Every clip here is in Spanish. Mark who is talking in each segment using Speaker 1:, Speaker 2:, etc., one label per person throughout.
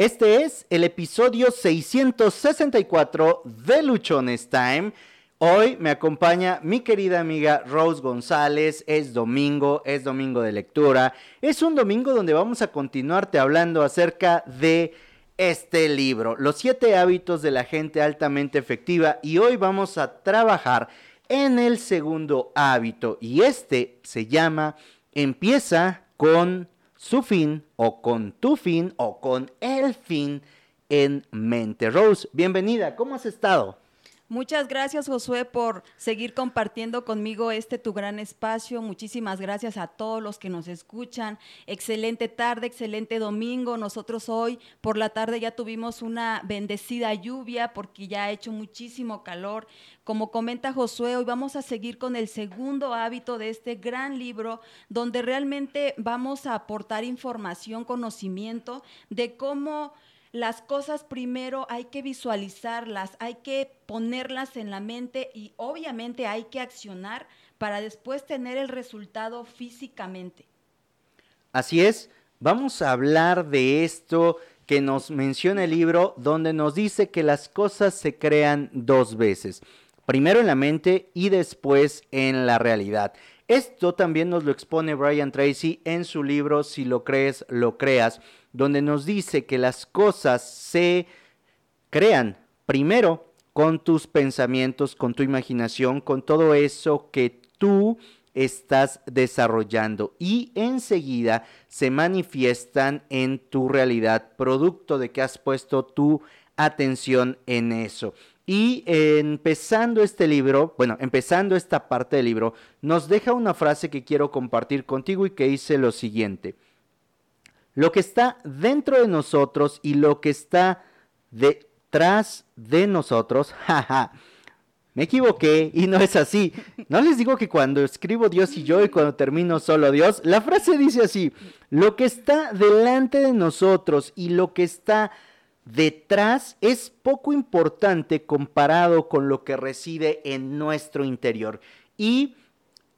Speaker 1: Este es el episodio 664 de Luchones Time. Hoy me acompaña mi querida amiga Rose González. Es domingo, es domingo de lectura. Es un domingo donde vamos a continuarte hablando acerca de este libro, Los siete hábitos de la gente altamente efectiva. Y hoy vamos a trabajar en el segundo hábito. Y este se llama Empieza con su fin o con tu fin o con el fin en mente. Rose, bienvenida, ¿cómo has estado?
Speaker 2: Muchas gracias, Josué, por seguir compartiendo conmigo este tu gran espacio. Muchísimas gracias a todos los que nos escuchan. Excelente tarde, excelente domingo. Nosotros hoy por la tarde ya tuvimos una bendecida lluvia porque ya ha hecho muchísimo calor. Como comenta Josué, hoy vamos a seguir con el segundo hábito de este gran libro donde realmente vamos a aportar información, conocimiento de cómo las cosas primero hay que visualizarlas, hay que ponerlas en la mente y obviamente hay que accionar para después tener el resultado físicamente.
Speaker 1: Así es, vamos a hablar de esto que nos menciona el libro donde nos dice que las cosas se crean dos veces, primero en la mente y después en la realidad. Esto también nos lo expone Brian Tracy en su libro Si lo crees, lo creas, donde nos dice que las cosas se crean primero con tus pensamientos, con tu imaginación, con todo eso que tú estás desarrollando y enseguida se manifiestan en tu realidad, producto de que has puesto tu atención en eso. Y empezando este libro, bueno, empezando esta parte del libro, nos deja una frase que quiero compartir contigo y que dice lo siguiente. Lo que está dentro de nosotros y lo que está detrás de nosotros, jaja, me equivoqué y no es así. No les digo que cuando escribo Dios y yo y cuando termino solo Dios, la frase dice así, lo que está delante de nosotros y lo que está detrás es poco importante comparado con lo que reside en nuestro interior. Y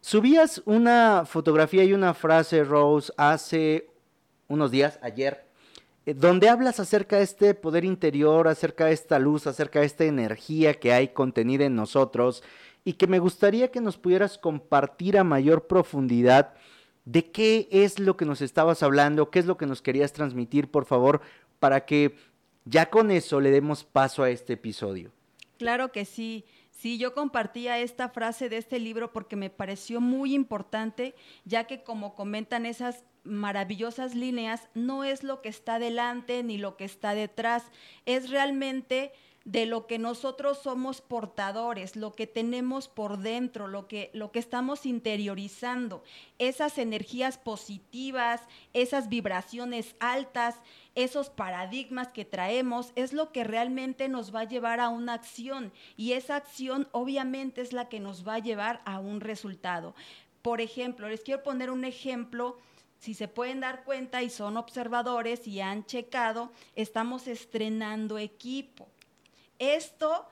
Speaker 1: subías una fotografía y una frase, Rose, hace unos días, ayer, eh, donde hablas acerca de este poder interior, acerca de esta luz, acerca de esta energía que hay contenida en nosotros y que me gustaría que nos pudieras compartir a mayor profundidad de qué es lo que nos estabas hablando, qué es lo que nos querías transmitir, por favor, para que ya con eso le demos paso a este episodio.
Speaker 2: Claro que sí. Sí, yo compartía esta frase de este libro porque me pareció muy importante, ya que como comentan esas maravillosas líneas, no es lo que está delante ni lo que está detrás, es realmente de lo que nosotros somos portadores, lo que tenemos por dentro, lo que, lo que estamos interiorizando, esas energías positivas, esas vibraciones altas, esos paradigmas que traemos, es lo que realmente nos va a llevar a una acción y esa acción obviamente es la que nos va a llevar a un resultado. Por ejemplo, les quiero poner un ejemplo si se pueden dar cuenta y son observadores y han checado, estamos estrenando equipo. Esto,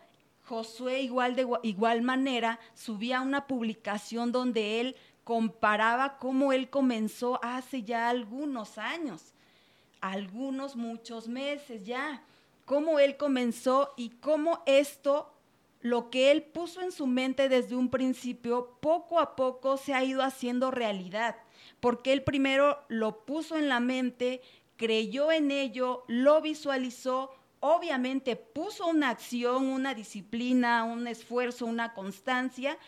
Speaker 2: Josué igual de igual manera subía una publicación donde él comparaba cómo él comenzó hace ya algunos años, algunos muchos meses ya, cómo él comenzó y cómo esto lo que él puso en su mente desde un principio, poco a poco se ha ido haciendo realidad, porque él primero lo puso en la mente, creyó en ello, lo visualizó, obviamente puso una acción, una disciplina, un esfuerzo, una constancia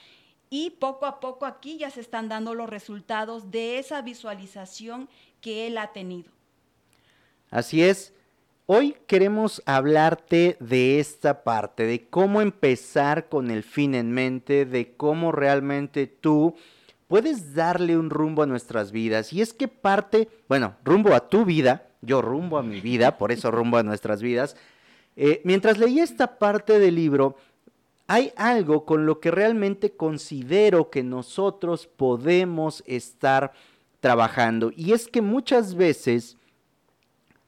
Speaker 2: y poco a poco aquí ya se están dando los resultados de esa visualización que él ha tenido.
Speaker 1: Así es. Hoy queremos hablarte de esta parte, de cómo empezar con el fin en mente, de cómo realmente tú puedes darle un rumbo a nuestras vidas. Y es que parte, bueno, rumbo a tu vida, yo rumbo a mi vida, por eso rumbo a nuestras vidas. Eh, mientras leía esta parte del libro, hay algo con lo que realmente considero que nosotros podemos estar trabajando. Y es que muchas veces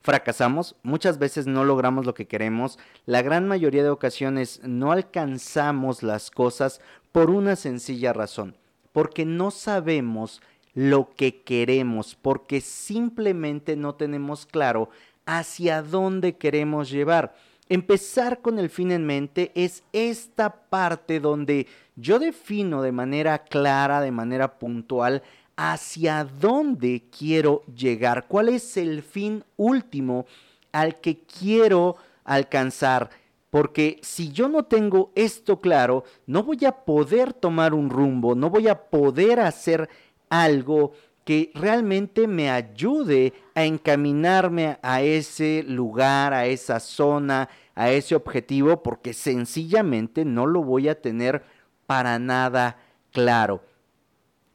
Speaker 1: fracasamos, muchas veces no logramos lo que queremos, la gran mayoría de ocasiones no alcanzamos las cosas por una sencilla razón, porque no sabemos lo que queremos, porque simplemente no tenemos claro hacia dónde queremos llevar. Empezar con el fin en mente es esta parte donde yo defino de manera clara, de manera puntual, hacia dónde quiero llegar, cuál es el fin último al que quiero alcanzar. Porque si yo no tengo esto claro, no voy a poder tomar un rumbo, no voy a poder hacer algo que realmente me ayude a encaminarme a ese lugar, a esa zona, a ese objetivo, porque sencillamente no lo voy a tener para nada claro.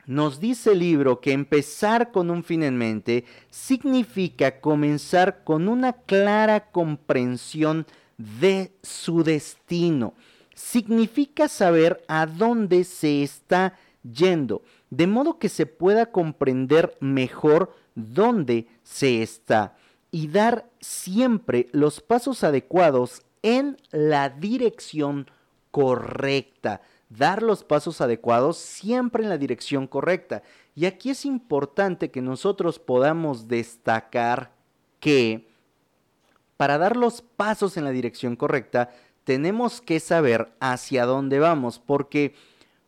Speaker 1: Nos dice el libro que empezar con un fin en mente significa comenzar con una clara comprensión de su destino. Significa saber a dónde se está yendo, de modo que se pueda comprender mejor dónde se está y dar siempre los pasos adecuados en la dirección correcta. Dar los pasos adecuados siempre en la dirección correcta. Y aquí es importante que nosotros podamos destacar que para dar los pasos en la dirección correcta, tenemos que saber hacia dónde vamos, porque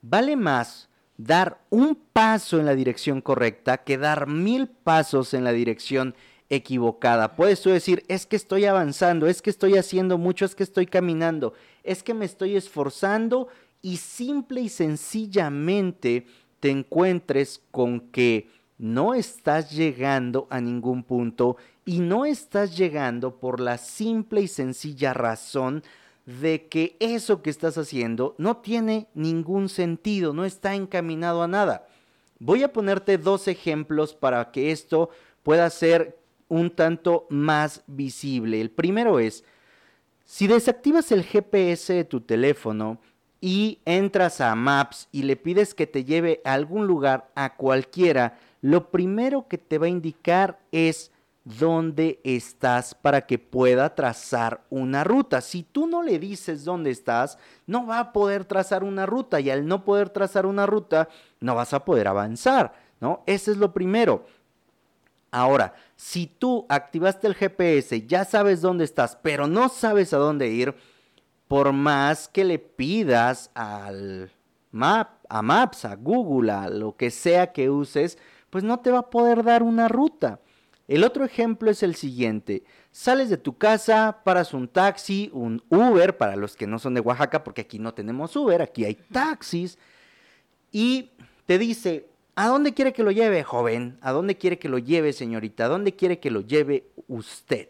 Speaker 1: vale más dar un paso en la dirección correcta que dar mil pasos en la dirección equivocada. Puedes tú decir, es que estoy avanzando, es que estoy haciendo mucho, es que estoy caminando, es que me estoy esforzando y simple y sencillamente te encuentres con que no estás llegando a ningún punto y no estás llegando por la simple y sencilla razón de que eso que estás haciendo no tiene ningún sentido, no está encaminado a nada. Voy a ponerte dos ejemplos para que esto pueda ser un tanto más visible. El primero es, si desactivas el GPS de tu teléfono y entras a Maps y le pides que te lleve a algún lugar, a cualquiera, lo primero que te va a indicar es dónde estás para que pueda trazar una ruta. Si tú no le dices dónde estás, no va a poder trazar una ruta y al no poder trazar una ruta, no vas a poder avanzar, ¿no? Ese es lo primero. Ahora, si tú activaste el GPS, ya sabes dónde estás, pero no sabes a dónde ir, por más que le pidas al map, a Maps, a Google, a lo que sea que uses, pues no te va a poder dar una ruta. El otro ejemplo es el siguiente. Sales de tu casa, paras un taxi, un Uber, para los que no son de Oaxaca, porque aquí no tenemos Uber, aquí hay taxis, y te dice, ¿a dónde quiere que lo lleve, joven? ¿A dónde quiere que lo lleve, señorita? ¿A dónde quiere que lo lleve usted?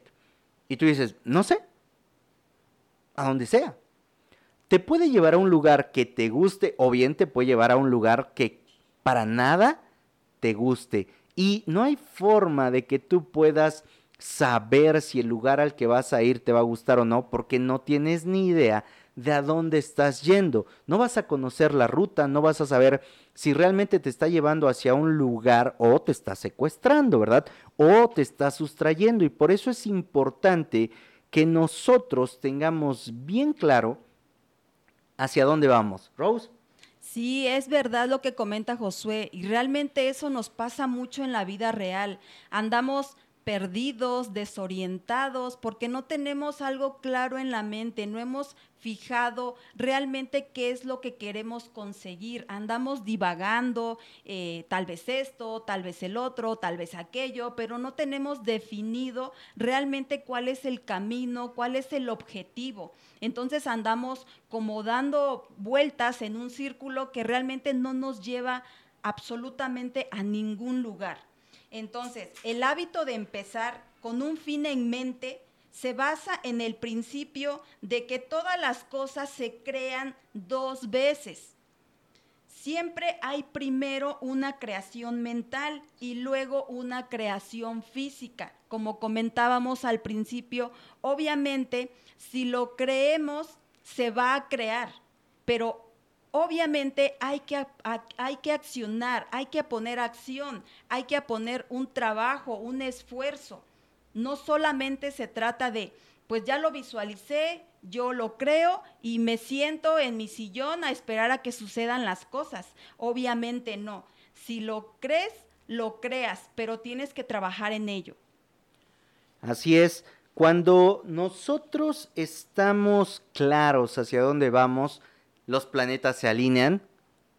Speaker 1: Y tú dices, no sé, a donde sea. Te puede llevar a un lugar que te guste o bien te puede llevar a un lugar que para nada te guste y no hay forma de que tú puedas saber si el lugar al que vas a ir te va a gustar o no, porque no tienes ni idea de a dónde estás yendo. No vas a conocer la ruta, no vas a saber si realmente te está llevando hacia un lugar o te está secuestrando, ¿verdad? O te está sustrayendo. Y por eso es importante que nosotros tengamos bien claro hacia dónde vamos. Rose.
Speaker 2: Sí, es verdad lo que comenta Josué y realmente eso nos pasa mucho en la vida real. Andamos perdidos, desorientados, porque no tenemos algo claro en la mente, no hemos fijado realmente qué es lo que queremos conseguir. Andamos divagando, eh, tal vez esto, tal vez el otro, tal vez aquello, pero no tenemos definido realmente cuál es el camino, cuál es el objetivo. Entonces andamos como dando vueltas en un círculo que realmente no nos lleva absolutamente a ningún lugar. Entonces, el hábito de empezar con un fin en mente se basa en el principio de que todas las cosas se crean dos veces. Siempre hay primero una creación mental y luego una creación física. Como comentábamos al principio, obviamente si lo creemos, se va a crear, pero obviamente hay que, hay que accionar, hay que poner acción, hay que poner un trabajo, un esfuerzo. No solamente se trata de, pues ya lo visualicé, yo lo creo y me siento en mi sillón a esperar a que sucedan las cosas. Obviamente no. Si lo crees, lo creas, pero tienes que trabajar en ello.
Speaker 1: Así es, cuando nosotros estamos claros hacia dónde vamos, los planetas se alinean,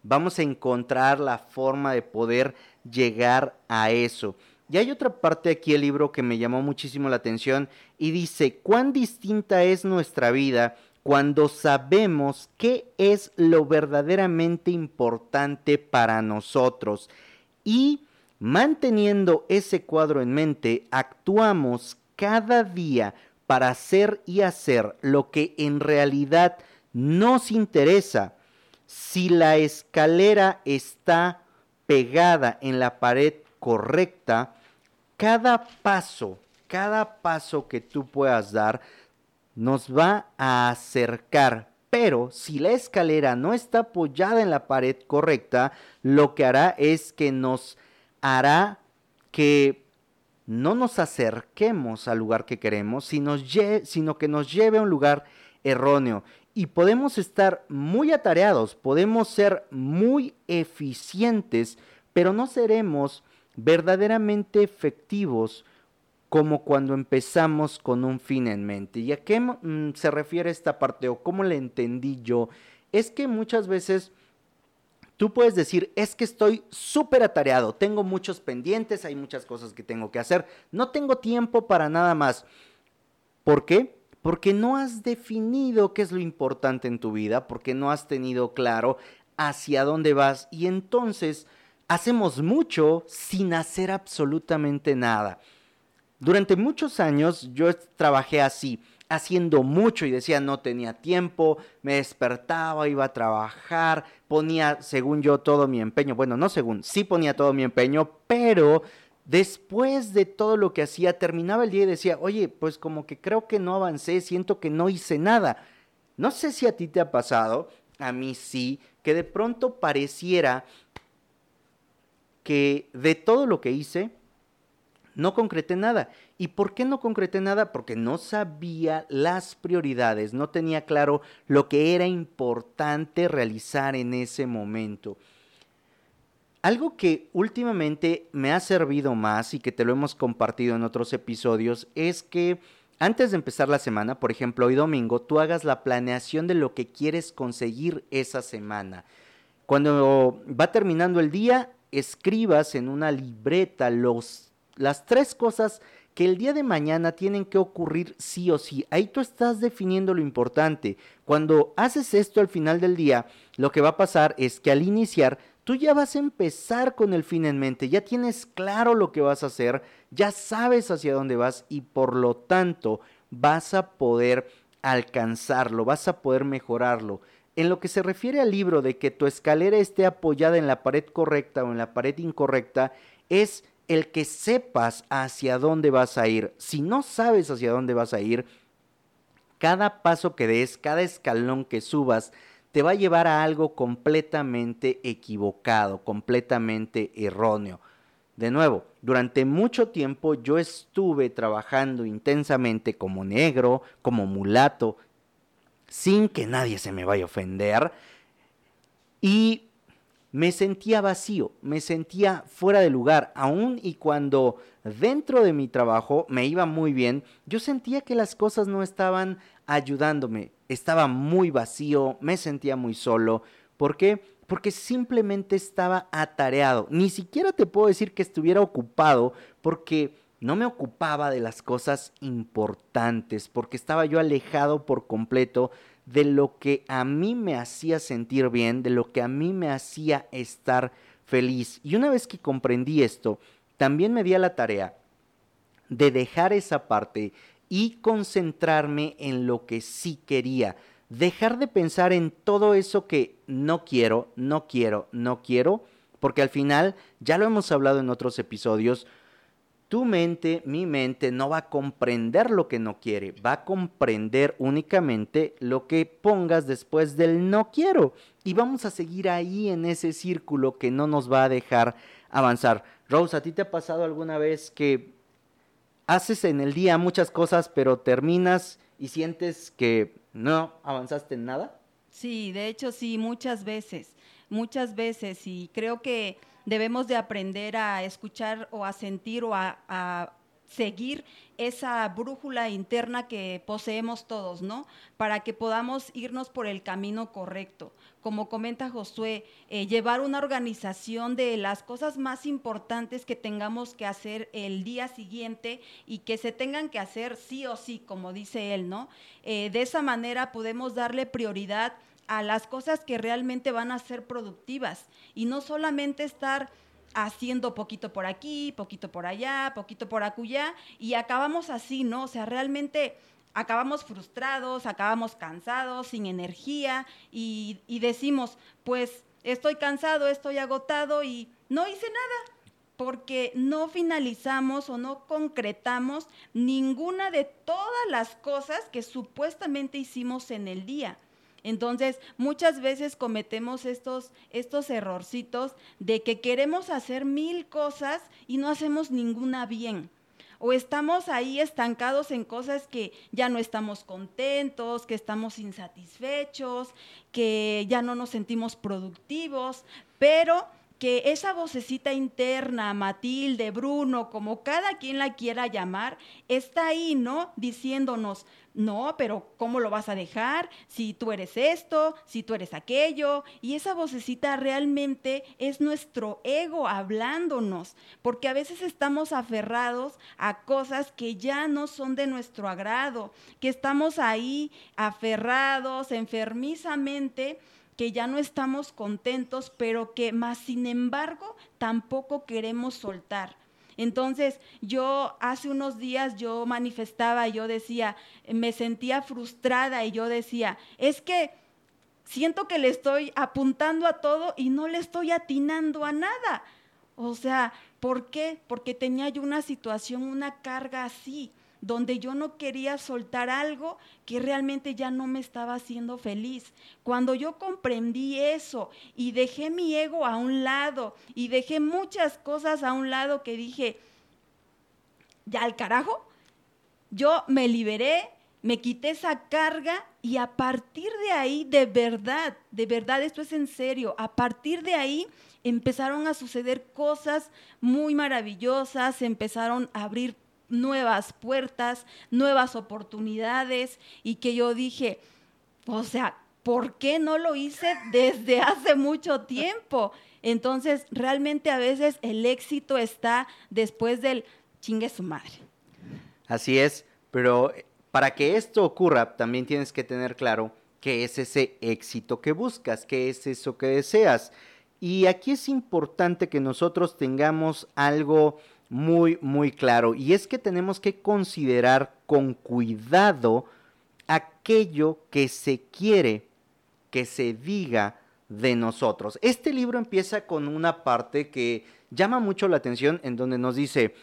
Speaker 1: vamos a encontrar la forma de poder llegar a eso. Y hay otra parte aquí del libro que me llamó muchísimo la atención y dice, ¿cuán distinta es nuestra vida cuando sabemos qué es lo verdaderamente importante para nosotros? Y manteniendo ese cuadro en mente, actuamos cada día para hacer y hacer lo que en realidad nos interesa. Si la escalera está pegada en la pared correcta, cada paso, cada paso que tú puedas dar nos va a acercar. Pero si la escalera no está apoyada en la pared correcta, lo que hará es que nos hará que no nos acerquemos al lugar que queremos, sino, sino que nos lleve a un lugar erróneo. Y podemos estar muy atareados, podemos ser muy eficientes, pero no seremos verdaderamente efectivos como cuando empezamos con un fin en mente. ¿Y a qué mm, se refiere esta parte o cómo le entendí yo? Es que muchas veces tú puedes decir, es que estoy súper atareado, tengo muchos pendientes, hay muchas cosas que tengo que hacer, no tengo tiempo para nada más. ¿Por qué? Porque no has definido qué es lo importante en tu vida, porque no has tenido claro hacia dónde vas y entonces hacemos mucho sin hacer absolutamente nada. Durante muchos años yo trabajé así, haciendo mucho y decía no tenía tiempo, me despertaba, iba a trabajar, ponía, según yo, todo mi empeño. Bueno, no según, sí ponía todo mi empeño, pero después de todo lo que hacía, terminaba el día y decía, oye, pues como que creo que no avancé, siento que no hice nada. No sé si a ti te ha pasado, a mí sí, que de pronto pareciera que de todo lo que hice, no concreté nada. ¿Y por qué no concreté nada? Porque no sabía las prioridades, no tenía claro lo que era importante realizar en ese momento. Algo que últimamente me ha servido más y que te lo hemos compartido en otros episodios es que antes de empezar la semana, por ejemplo, hoy domingo, tú hagas la planeación de lo que quieres conseguir esa semana. Cuando va terminando el día, escribas en una libreta los, las tres cosas que el día de mañana tienen que ocurrir sí o sí. Ahí tú estás definiendo lo importante. Cuando haces esto al final del día, lo que va a pasar es que al iniciar, tú ya vas a empezar con el fin en mente, ya tienes claro lo que vas a hacer, ya sabes hacia dónde vas y por lo tanto vas a poder alcanzarlo, vas a poder mejorarlo. En lo que se refiere al libro de que tu escalera esté apoyada en la pared correcta o en la pared incorrecta, es el que sepas hacia dónde vas a ir. Si no sabes hacia dónde vas a ir, cada paso que des, cada escalón que subas, te va a llevar a algo completamente equivocado, completamente erróneo. De nuevo, durante mucho tiempo yo estuve trabajando intensamente como negro, como mulato, sin que nadie se me vaya a ofender. Y me sentía vacío, me sentía fuera de lugar, aún y cuando dentro de mi trabajo me iba muy bien, yo sentía que las cosas no estaban ayudándome, estaba muy vacío, me sentía muy solo. ¿Por qué? Porque simplemente estaba atareado. Ni siquiera te puedo decir que estuviera ocupado porque no me ocupaba de las cosas importantes, porque estaba yo alejado por completo de lo que a mí me hacía sentir bien, de lo que a mí me hacía estar feliz. Y una vez que comprendí esto, también me di a la tarea de dejar esa parte y concentrarme en lo que sí quería. Dejar de pensar en todo eso que no quiero, no quiero, no quiero, porque al final, ya lo hemos hablado en otros episodios, tu mente, mi mente, no va a comprender lo que no quiere, va a comprender únicamente lo que pongas después del no quiero. Y vamos a seguir ahí en ese círculo que no nos va a dejar avanzar. Rose, ¿a ti te ha pasado alguna vez que haces en el día muchas cosas, pero terminas y sientes que no avanzaste en nada?
Speaker 2: Sí, de hecho sí, muchas veces, muchas veces. Y creo que debemos de aprender a escuchar o a sentir o a, seguir esa brújula interna que poseemos todos, ¿no? Para que podamos irnos por el camino correcto. Como comenta Josué, eh, llevar una organización de las cosas más importantes que tengamos que hacer el día siguiente y que se tengan que hacer sí o sí, como dice él, ¿no? Eh, de esa manera podemos darle prioridad a las cosas que realmente van a ser productivas y no solamente estar haciendo poquito por aquí, poquito por allá, poquito por acullá, y acabamos así, ¿no? O sea, realmente acabamos frustrados, acabamos cansados, sin energía, y, y decimos, pues estoy cansado, estoy agotado y no hice nada, porque no finalizamos o no concretamos ninguna de todas las cosas que supuestamente hicimos en el día. Entonces, muchas veces cometemos estos, estos errorcitos de que queremos hacer mil cosas y no hacemos ninguna bien. O estamos ahí estancados en cosas que ya no estamos contentos, que estamos insatisfechos, que ya no nos sentimos productivos, pero que esa vocecita interna, Matilde, Bruno, como cada quien la quiera llamar, está ahí, ¿no? Diciéndonos, no, pero ¿cómo lo vas a dejar? Si tú eres esto, si tú eres aquello. Y esa vocecita realmente es nuestro ego hablándonos, porque a veces estamos aferrados a cosas que ya no son de nuestro agrado, que estamos ahí aferrados enfermizamente que ya no estamos contentos, pero que más sin embargo tampoco queremos soltar. Entonces, yo hace unos días yo manifestaba, yo decía, me sentía frustrada y yo decía, es que siento que le estoy apuntando a todo y no le estoy atinando a nada. O sea, ¿por qué? Porque tenía yo una situación, una carga así donde yo no quería soltar algo que realmente ya no me estaba haciendo feliz. Cuando yo comprendí eso y dejé mi ego a un lado y dejé muchas cosas a un lado que dije, ya al carajo, yo me liberé, me quité esa carga y a partir de ahí, de verdad, de verdad, esto es en serio, a partir de ahí empezaron a suceder cosas muy maravillosas, empezaron a abrir nuevas puertas, nuevas oportunidades y que yo dije, o sea, ¿por qué no lo hice desde hace mucho tiempo? Entonces, realmente a veces el éxito está después del chingue su madre.
Speaker 1: Así es, pero para que esto ocurra, también tienes que tener claro qué es ese éxito que buscas, qué es eso que deseas. Y aquí es importante que nosotros tengamos algo muy, muy claro. Y es que tenemos que considerar con cuidado aquello que se quiere que se diga de nosotros. Este libro empieza con una parte que llama mucho la atención en donde nos dice,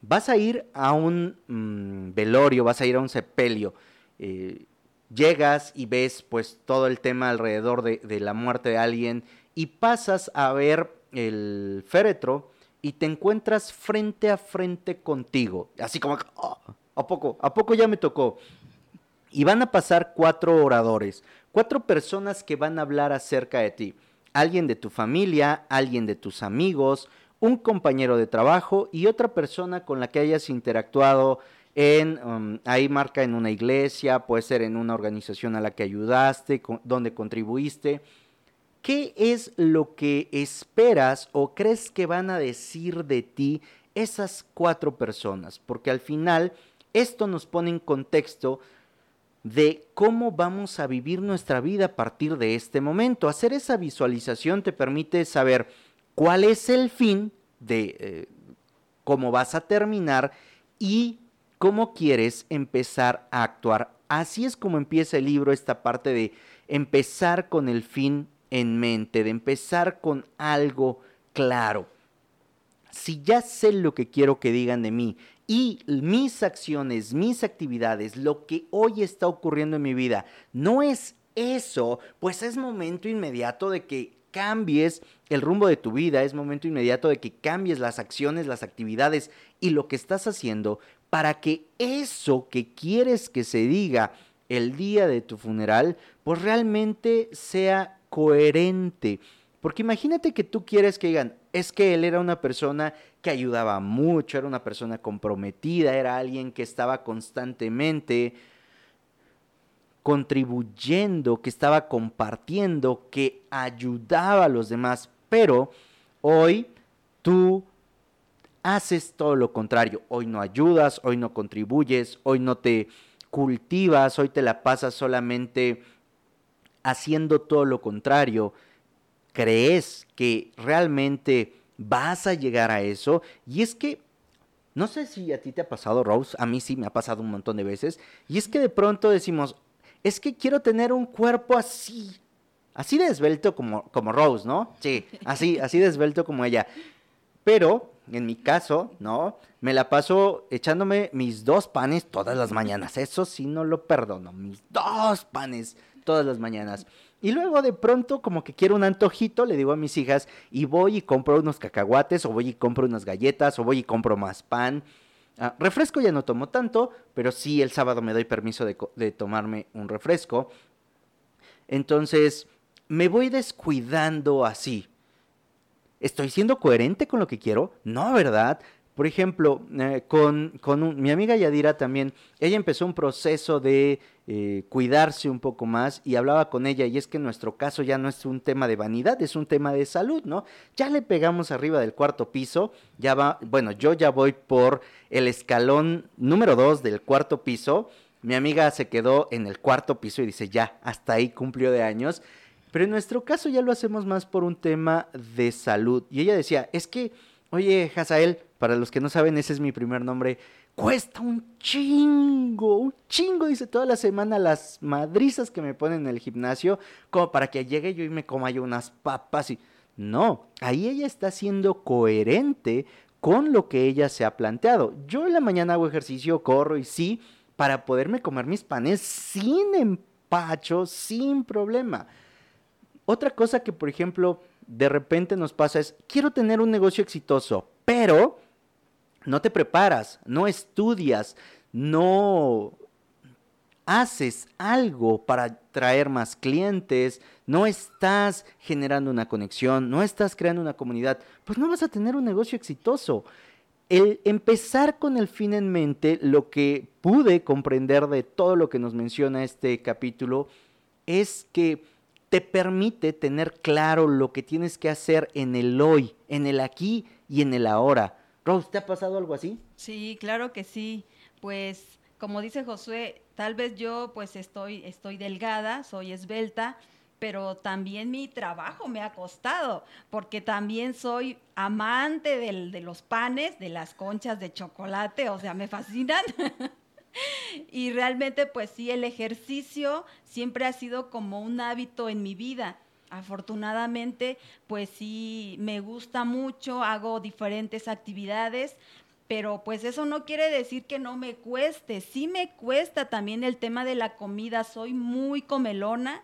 Speaker 1: vas a ir a un mm, velorio, vas a ir a un sepelio, eh, llegas y ves pues todo el tema alrededor de, de la muerte de alguien y pasas a ver el féretro y te encuentras frente a frente contigo. Así como, oh, ¿a poco? ¿A poco ya me tocó? Y van a pasar cuatro oradores, cuatro personas que van a hablar acerca de ti. Alguien de tu familia, alguien de tus amigos, un compañero de trabajo y otra persona con la que hayas interactuado en, um, ahí marca en una iglesia, puede ser en una organización a la que ayudaste, donde contribuiste. ¿Qué es lo que esperas o crees que van a decir de ti esas cuatro personas? Porque al final esto nos pone en contexto de cómo vamos a vivir nuestra vida a partir de este momento. Hacer esa visualización te permite saber cuál es el fin de eh, cómo vas a terminar y cómo quieres empezar a actuar. Así es como empieza el libro, esta parte de empezar con el fin en mente, de empezar con algo claro. Si ya sé lo que quiero que digan de mí y mis acciones, mis actividades, lo que hoy está ocurriendo en mi vida, no es eso, pues es momento inmediato de que cambies el rumbo de tu vida, es momento inmediato de que cambies las acciones, las actividades y lo que estás haciendo para que eso que quieres que se diga el día de tu funeral, pues realmente sea coherente. Porque imagínate que tú quieres que digan, es que él era una persona que ayudaba mucho, era una persona comprometida, era alguien que estaba constantemente contribuyendo, que estaba compartiendo, que ayudaba a los demás, pero hoy tú haces todo lo contrario. Hoy no ayudas, hoy no contribuyes, hoy no te cultivas, hoy te la pasas solamente haciendo todo lo contrario. ¿Crees que realmente vas a llegar a eso? Y es que, no sé si a ti te ha pasado, Rose, a mí sí me ha pasado un montón de veces, y es que de pronto decimos, es que quiero tener un cuerpo así, así de esbelto como, como Rose, ¿no? Sí, así, así de esbelto como ella. Pero, en mi caso, ¿no? Me la paso echándome mis dos panes todas las mañanas. Eso sí no lo perdono. Mis dos panes todas las mañanas. Y luego de pronto, como que quiero un antojito, le digo a mis hijas, y voy y compro unos cacahuates, o voy y compro unas galletas, o voy y compro más pan. Ah, refresco ya no tomo tanto, pero sí el sábado me doy permiso de, de tomarme un refresco. Entonces, me voy descuidando así. ¿Estoy siendo coherente con lo que quiero? No, ¿verdad? Por ejemplo, eh, con, mi amiga Yadira también, ella empezó un proceso de eh, cuidarse un poco más y hablaba con ella y es que en nuestro caso ya no es un tema de vanidad, es un tema de salud, ¿no? Ya le pegamos arriba del cuarto piso, ya va, bueno, yo ya voy por el escalón número dos del cuarto piso, mi amiga se quedó en el cuarto piso y dice, ya, hasta ahí cumplió de años, pero en nuestro caso ya lo hacemos más por un tema de salud. Y ella decía, es que Oye, Hazael, para los que no saben, ese es mi primer nombre. Cuesta un chingo, un chingo, dice toda la semana las madrizas que me ponen en el gimnasio, como para que llegue yo y me coma yo unas papas y... No, ahí ella está siendo coherente con lo que ella se ha planteado. Yo en la mañana hago ejercicio, corro y sí, para poderme comer mis panes sin empacho, sin problema. Otra cosa que, por ejemplo, de repente nos pasa es, quiero tener un negocio exitoso, pero no te preparas, no estudias, no haces algo para traer más clientes, no estás generando una conexión, no estás creando una comunidad, pues no vas a tener un negocio exitoso. El empezar con el fin en mente, lo que pude comprender de todo lo que nos menciona este capítulo, es que te permite tener claro lo que tienes que hacer en el hoy, en el aquí y en el ahora. Rose, ¿te ha pasado algo así?
Speaker 2: Sí, claro que sí. Pues como dice Josué, tal vez yo pues estoy, estoy delgada, soy esbelta, pero también mi trabajo me ha costado, porque también soy amante de los panes, de las conchas de chocolate, o sea, me fascinan. y realmente pues sí, el ejercicio siempre ha sido como un hábito en mi vida. Afortunadamente, pues sí, me gusta mucho, hago diferentes actividades, pero pues eso no quiere decir que no me cueste, sí me cuesta también el tema de la comida, soy muy comelona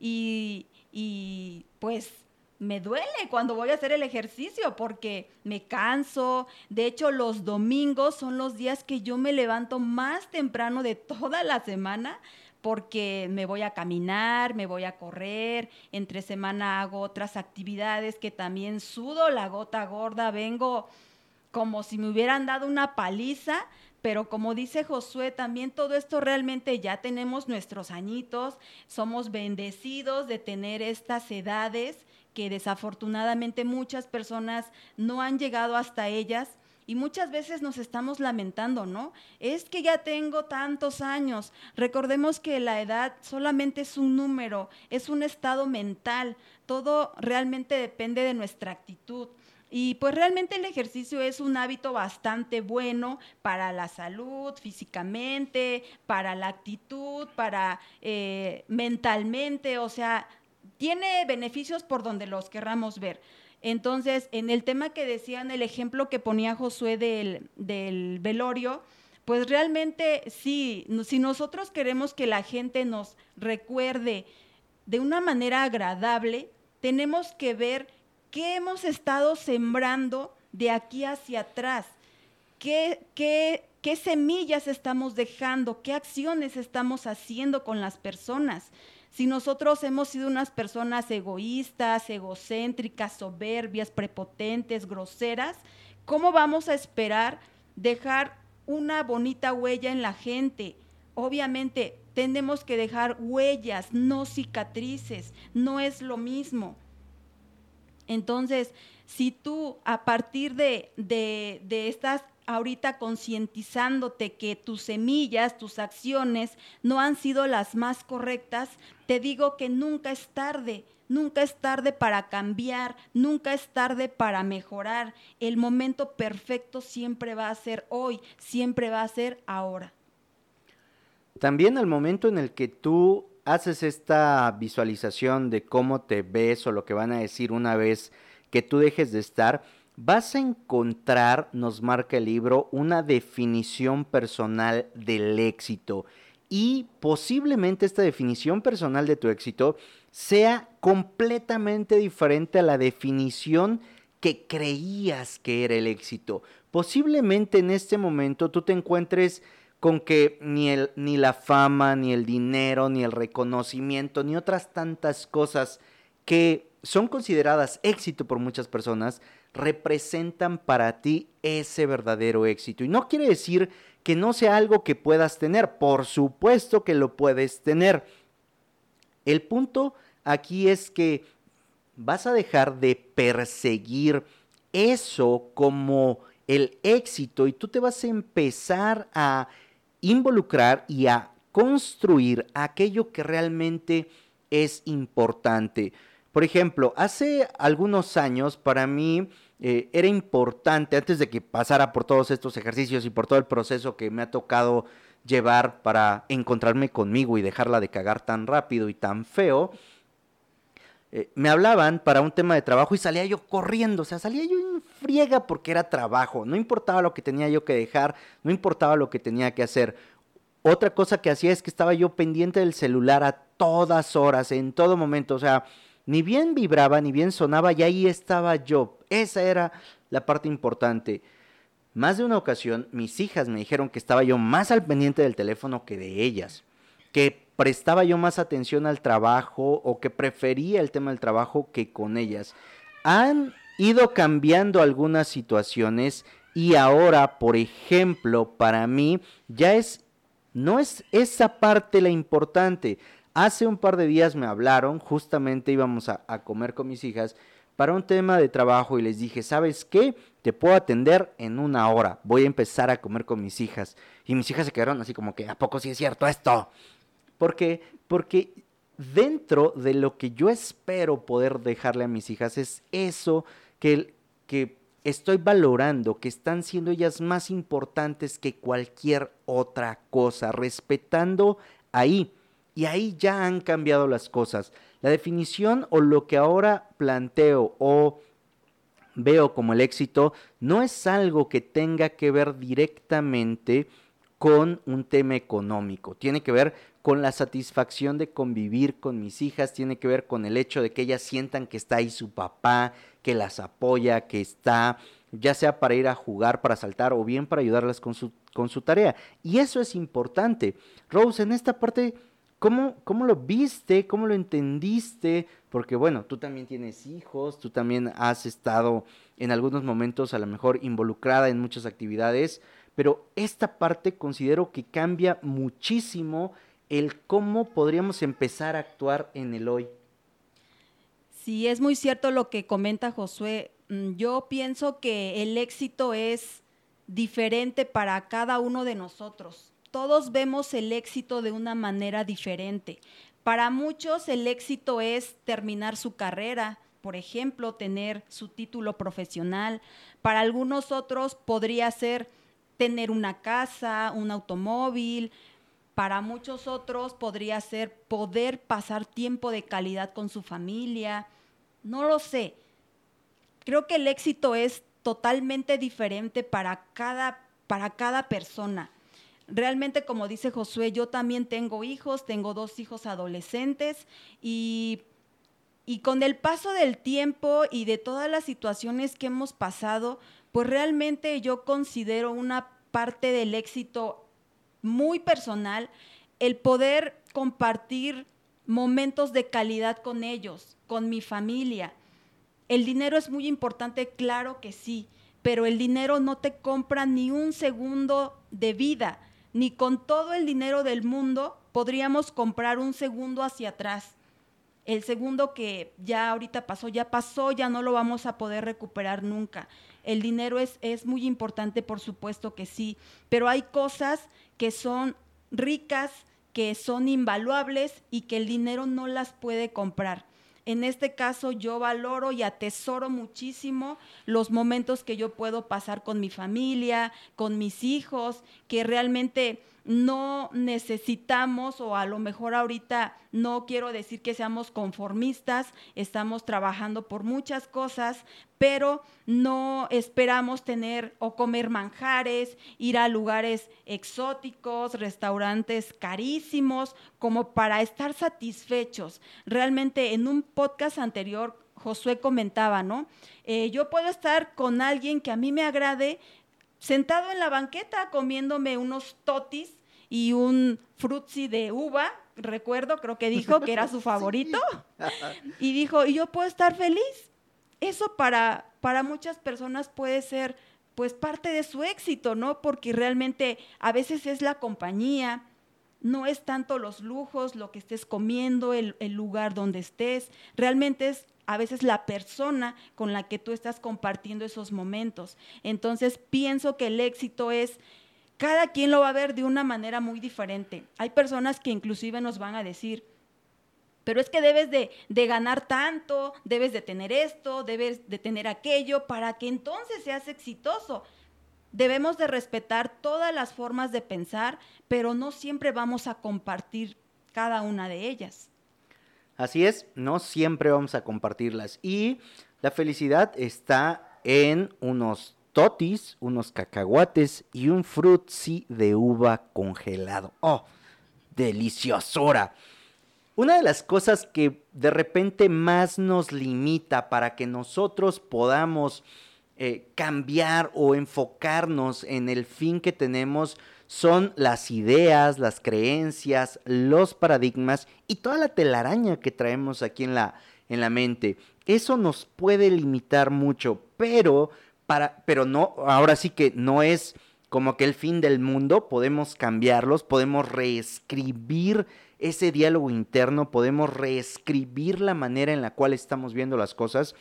Speaker 2: y, y pues me duele cuando voy a hacer el ejercicio porque me canso. De hecho, los domingos son los días que yo me levanto más temprano de toda la semana porque me voy a caminar, me voy a correr, entre semana hago otras actividades que también sudo la gota gorda, vengo como si me hubieran dado una paliza, pero como dice Josué, también todo esto realmente ya tenemos nuestros añitos, somos bendecidos de tener estas edades que desafortunadamente muchas personas no han llegado hasta ellas y muchas veces nos estamos lamentando, ¿no? Es que ya tengo tantos años. Recordemos que la edad solamente es un número, es un estado mental. Todo realmente depende de nuestra actitud. Y pues realmente el ejercicio es un hábito bastante bueno para la salud físicamente, para la actitud, para eh, mentalmente, o sea, tiene beneficios por donde los querramos ver. Entonces, en el tema que decían, el ejemplo que ponía Josué del, del velorio, pues realmente sí, si nosotros queremos que la gente nos recuerde de una manera agradable, tenemos que ver qué hemos estado sembrando de aquí hacia atrás, qué, qué, qué semillas estamos dejando, qué acciones estamos haciendo con las personas. Si nosotros hemos sido unas personas egoístas, egocéntricas, soberbias, prepotentes, groseras, ¿cómo vamos a esperar dejar una bonita huella en la gente? Obviamente tenemos que dejar huellas, no cicatrices, no es lo mismo. Entonces, si tú a partir de, de, de estas ahorita concientizándote que tus semillas, tus acciones no han sido las más correctas, te digo que nunca es tarde. Nunca es tarde para cambiar, nunca es tarde para mejorar. El momento perfecto siempre va a ser hoy, siempre va a ser ahora.
Speaker 1: También al momento en el que tú haces esta visualización de cómo te ves o lo que van a decir una vez que tú dejes de estar, vas a encontrar, nos marca el libro, una definición personal del éxito. Y posiblemente esta definición personal de tu éxito sea completamente diferente a la definición que creías que era el éxito. Posiblemente en este momento tú te encuentres con que ni, el, ni la fama, ni el dinero, ni el reconocimiento, ni otras tantas cosas que son consideradas éxito por muchas personas, representan para ti ese verdadero éxito. Y no quiere decir que no sea algo que puedas tener, por supuesto que lo puedes tener. El punto aquí es que vas a dejar de perseguir eso como el éxito y tú te vas a empezar a involucrar y a construir aquello que realmente es importante. Por ejemplo, hace algunos años para mí eh, era importante, antes de que pasara por todos estos ejercicios y por todo el proceso que me ha tocado llevar para encontrarme conmigo y dejarla de cagar tan rápido y tan feo, eh, me hablaban para un tema de trabajo y salía yo corriendo, o sea, salía yo en friega porque era trabajo, no importaba lo que tenía yo que dejar, no importaba lo que tenía que hacer. Otra cosa que hacía es que estaba yo pendiente del celular a todas horas, en todo momento, o sea, ni bien vibraba, ni bien sonaba, y ahí estaba yo. Esa era la parte importante. Más de una ocasión, mis hijas me dijeron que estaba yo más al pendiente del teléfono que de ellas, que prestaba yo más atención al trabajo o que prefería el tema del trabajo que con ellas. Han ido cambiando algunas situaciones y ahora, por ejemplo, para mí ya es, no es esa parte la importante. Hace un par de días me hablaron, justamente íbamos a, comer con mis hijas para un tema de trabajo y les dije, ¿sabes qué? Te puedo atender en una hora. Voy a empezar a comer con mis hijas. Y mis hijas se quedaron así como que, ¿a poco sí es cierto esto? Porque, porque dentro de lo que yo espero poder dejarle a mis hijas es eso que, que estoy valorando, que están siendo ellas más importantes que cualquier otra cosa, respetando ahí y ahí ya han cambiado las cosas. La definición o lo que ahora planteo o veo como el éxito no es algo que tenga que ver directamente con un tema económico. Tiene que ver con la satisfacción de convivir con mis hijas, tiene que ver con el hecho de que ellas sientan que está ahí su papá, que las apoya, que está, ya sea para ir a jugar, para saltar o bien para ayudarlas con su, con su tarea. Y eso es importante. Rose, en esta parte ¿Cómo, ¿Cómo lo viste? ¿Cómo lo entendiste? Porque bueno, tú también tienes hijos, tú también has estado en algunos momentos a lo mejor involucrada en muchas actividades, pero esta parte considero que cambia muchísimo el cómo podríamos empezar a actuar en el hoy.
Speaker 2: Sí, es muy cierto lo que comenta Josué. Mm, yo pienso que el éxito es diferente para cada uno de nosotros todos vemos el éxito de una manera diferente. Para muchos el éxito es terminar su carrera, por ejemplo, tener su título profesional. Para algunos otros podría ser tener una casa, un automóvil. Para muchos otros podría ser poder pasar tiempo de calidad con su familia. No lo sé. Creo que el éxito es totalmente diferente para cada, para cada persona realmente, como dice Josué, yo también tengo hijos, tengo dos hijos adolescentes y, con el paso del tiempo y de todas las situaciones que hemos pasado, pues realmente yo considero una parte del éxito muy personal el poder compartir momentos de calidad con ellos, con mi familia. El dinero es muy importante, claro que sí, pero el dinero no te compra ni un segundo de vida, ni con todo el dinero del mundo podríamos comprar un segundo hacia atrás. El segundo que ya ahorita pasó, ya pasó, ya no lo vamos a poder recuperar nunca. El dinero es, es muy importante, por supuesto que sí, pero hay cosas que son ricas, que son invaluables y que el dinero no las puede comprar. En este caso yo valoro y atesoro muchísimo los momentos que yo puedo pasar con mi familia, con mis hijos, que realmente no necesitamos o a lo mejor ahorita no quiero decir que seamos conformistas, estamos trabajando por muchas cosas, pero no esperamos tener o comer manjares, ir a lugares exóticos, restaurantes carísimos, como para estar satisfechos. Realmente en un podcast anterior Josué comentaba, ¿no? Eh, yo puedo estar con alguien que a mí me agrade, sentado en la banqueta comiéndome unos totis y un frutzi de uva, recuerdo, creo que dijo que era su favorito, y dijo, y yo puedo estar feliz. Eso para, para muchas personas puede ser pues parte de su éxito, ¿no? Porque realmente a veces es la compañía, no es tanto los lujos, lo que estés comiendo, el, el lugar donde estés, realmente es a veces la persona con la que tú estás compartiendo esos momentos. Entonces pienso que el éxito es, cada quien lo va a ver de una manera muy diferente. Hay personas que inclusive nos van a decir, pero es que debes de, de, ganar tanto, debes de tener esto, debes de tener aquello, para que entonces seas exitoso. Debemos de respetar todas las formas de pensar, pero no siempre vamos a compartir cada una de ellas.
Speaker 1: Así es, no siempre vamos a compartirlas. Y la felicidad está en unos totis, unos cacahuates y un frutzi de uva congelado. ¡Oh! Deliciosura. Una de las cosas que de repente más nos limita para que nosotros podamos eh, cambiar o enfocarnos en el fin que tenemos son las ideas, las creencias, los paradigmas y toda la telaraña que traemos aquí en la, en la mente. Eso nos puede limitar mucho, pero para, pero no, ahora sí que no es como que el fin del mundo, podemos cambiarlos, podemos reescribir ese diálogo interno, podemos reescribir la manera en la cual estamos viendo las cosas.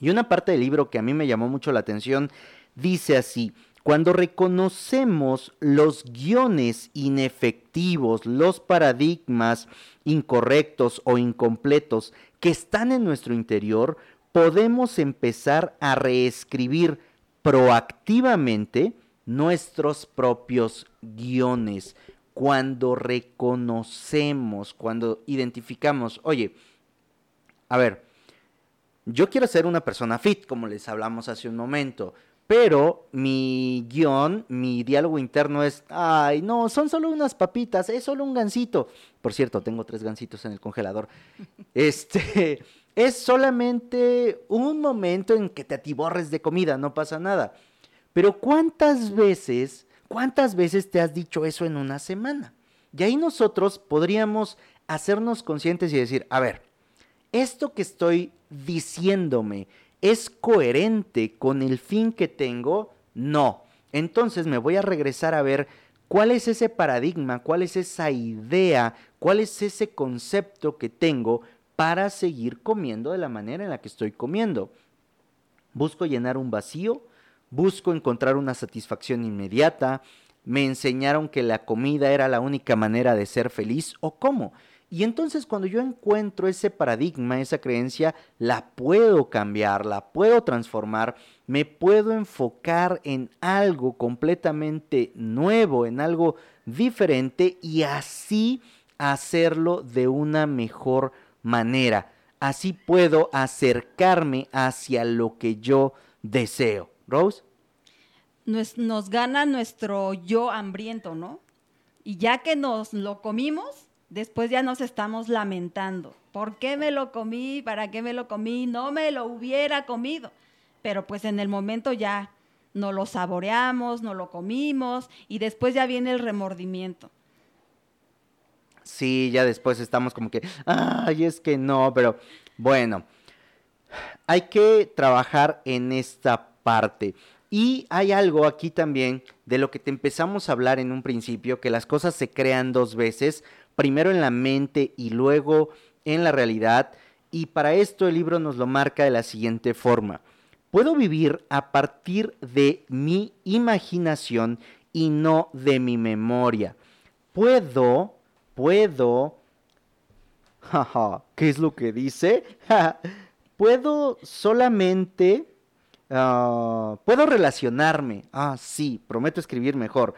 Speaker 1: Y una parte del libro que a mí me llamó mucho la atención dice así, cuando reconocemos los guiones inefectivos, los paradigmas incorrectos o incompletos que están en nuestro interior, podemos empezar a reescribir proactivamente nuestros propios guiones. Cuando reconocemos, cuando identificamos, oye, a ver, yo quiero ser una persona fit, como les hablamos hace un momento. Pero mi guion, mi diálogo interno es, ay, no, son solo unas papitas, es solo un gansito. Por cierto, tengo tres gansitos en el congelador. Este, es solamente un momento en que te atiborres de comida, no pasa nada. Pero ¿cuántas veces, cuántas veces te has dicho eso en una semana? Y ahí nosotros podríamos hacernos conscientes y decir, a ver, esto que estoy diciéndome, ¿Es coherente con el fin que tengo? No. Entonces me voy a regresar a ver cuál es ese paradigma, cuál es esa idea, cuál es ese concepto que tengo para seguir comiendo de la manera en la que estoy comiendo. Busco llenar un vacío, busco encontrar una satisfacción inmediata, me enseñaron que la comida era la única manera de ser feliz o cómo. Y entonces cuando yo encuentro ese paradigma, esa creencia, la puedo cambiar, la puedo transformar, me puedo enfocar en algo completamente nuevo, en algo diferente y así hacerlo de una mejor manera. Así puedo acercarme hacia lo que yo deseo. Rose.
Speaker 2: Nos, nos gana nuestro yo hambriento, ¿no? Y ya que nos lo comimos, después ya nos estamos lamentando. ¿Por qué me lo comí? ¿Para qué me lo comí? No me lo hubiera comido. Pero pues en el momento ya no lo saboreamos, no lo comimos y después ya viene el remordimiento.
Speaker 1: Sí, ya después estamos como que, ay, es que no, pero bueno, hay que trabajar en esta parte. Y hay algo aquí también de lo que te empezamos a hablar en un principio, que las cosas se crean dos veces, primero en la mente y luego en la realidad. Y para esto el libro nos lo marca de la siguiente forma. Puedo vivir a partir de mi imaginación y no de mi memoria. Puedo, puedo... ¿Qué es lo que dice? puedo solamente Ah, puedo relacionarme. Ah, sí, prometo escribir mejor.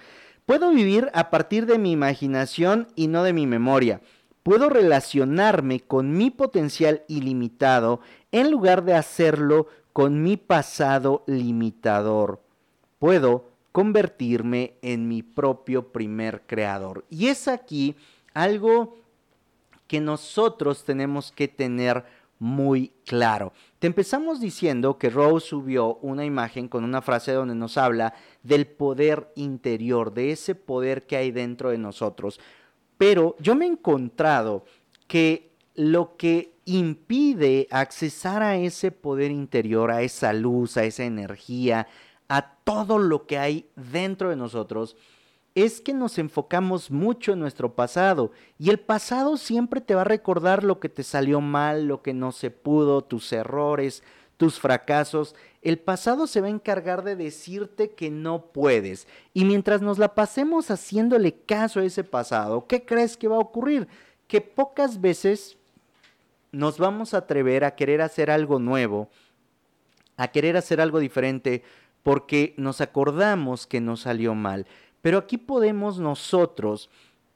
Speaker 1: Puedo vivir a partir de mi imaginación y no de mi memoria. Puedo relacionarme con mi potencial ilimitado en lugar de hacerlo con mi pasado limitador. Puedo convertirme en mi propio primer creador. Y es aquí algo que nosotros tenemos que tener muy claro. Te empezamos diciendo que Rose subió una imagen con una frase donde nos habla del poder interior, de ese poder que hay dentro de nosotros. Pero yo me he encontrado que lo que impide accesar a ese poder interior, a esa luz, a esa energía, a todo lo que hay dentro de nosotros, es que nos enfocamos mucho en nuestro pasado y el pasado siempre te va a recordar lo que te salió mal, lo que no se pudo, tus errores, tus fracasos. El pasado se va a encargar de decirte que no puedes. Y mientras nos la pasemos haciéndole caso a ese pasado, ¿qué crees que va a ocurrir? Que pocas veces nos vamos a atrever a querer hacer algo nuevo, a querer hacer algo diferente, porque nos acordamos que nos salió mal. Pero aquí podemos nosotros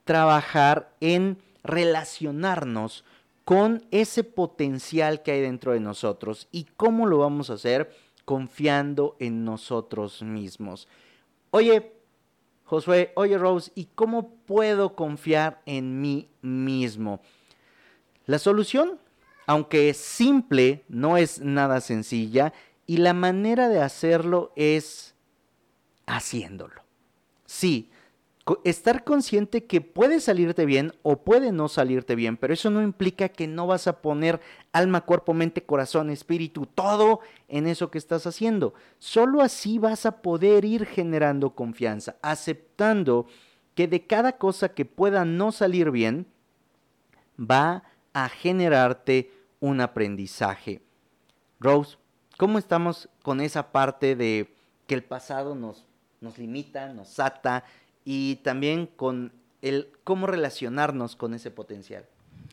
Speaker 1: trabajar en relacionarnos con ese potencial que hay dentro de nosotros. ¿Y cómo lo vamos a hacer? Confiando en nosotros mismos. Oye, Josué, oye Rose, ¿y cómo puedo confiar en mí mismo? La solución, aunque es simple, no es nada sencilla y la manera de hacerlo es haciéndolo. Sí, estar consciente que puede salirte bien o puede no salirte bien, pero eso no implica que no vas a poner alma, cuerpo, mente, corazón, espíritu, todo en eso que estás haciendo. Solo así vas a poder ir generando confianza, aceptando que de cada cosa que pueda no salir bien, va a generarte un aprendizaje. Rose, ¿cómo estamos con esa parte de que el pasado nos nos limita, nos ata y también con el cómo relacionarnos con ese potencial.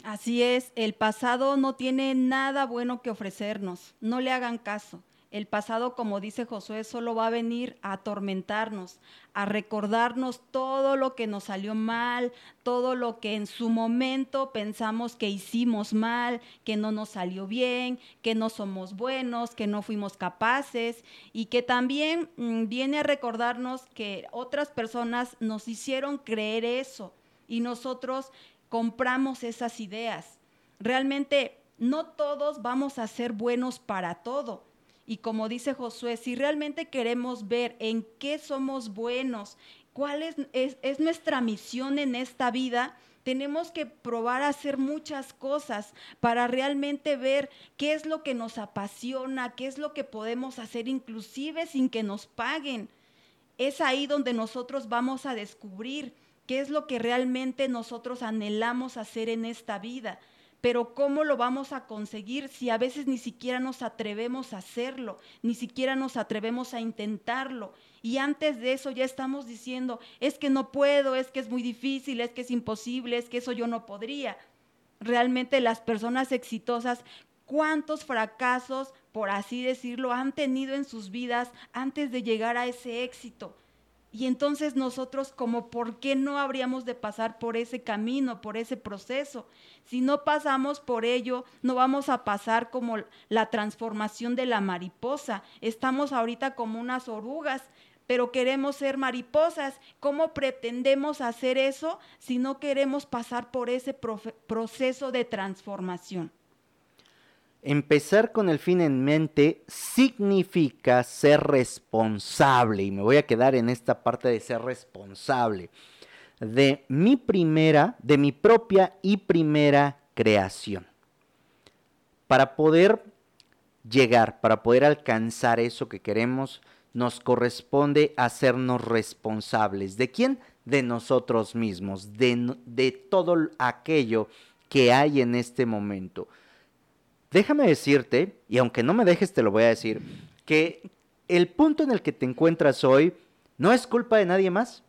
Speaker 2: Así es, el pasado no tiene nada bueno que ofrecernos, no le hagan caso. El pasado, como dice Josué, solo va a venir a atormentarnos, a recordarnos todo lo que nos salió mal, todo lo que en su momento pensamos que hicimos mal, que no nos salió bien, que no somos buenos, que no fuimos capaces y que también mm, viene a recordarnos que otras personas nos hicieron creer eso y nosotros compramos esas ideas. Realmente no todos vamos a ser buenos para todo y como dice Josué, si realmente queremos ver en qué somos buenos, cuál es, es, nuestra misión en esta vida, tenemos que probar a hacer muchas cosas para realmente ver qué es lo que nos apasiona, qué es lo que podemos hacer inclusive sin que nos paguen. Es ahí donde nosotros vamos a descubrir qué es lo que realmente nosotros anhelamos hacer en esta vida pero ¿cómo lo vamos a conseguir si a veces ni siquiera nos atrevemos a hacerlo, ni siquiera nos atrevemos a intentarlo? Y antes de eso ya estamos diciendo, es que no puedo, es que es muy difícil, es que es imposible, es que eso yo no podría. Realmente las personas exitosas, ¿cuántos fracasos, por así decirlo, han tenido en sus vidas antes de llegar a ese éxito? Y entonces nosotros como, ¿por qué no habríamos de pasar por ese camino, por ese proceso? Si no pasamos por ello, no vamos a pasar como la transformación de la mariposa. Estamos ahorita como unas orugas, pero queremos ser mariposas. ¿Cómo pretendemos hacer eso si no queremos pasar por ese proceso de transformación?
Speaker 1: Empezar con el fin en mente significa ser responsable y me voy a quedar en esta parte de ser responsable. de mi primera, de mi propia y primera creación. Para poder llegar, para poder alcanzar eso que queremos, nos corresponde hacernos responsables. ¿De quién? De nosotros mismos, de, de todo aquello que hay en este momento. Déjame decirte, y aunque no me dejes te lo voy a decir, que el punto en el que te encuentras hoy no es culpa de nadie más.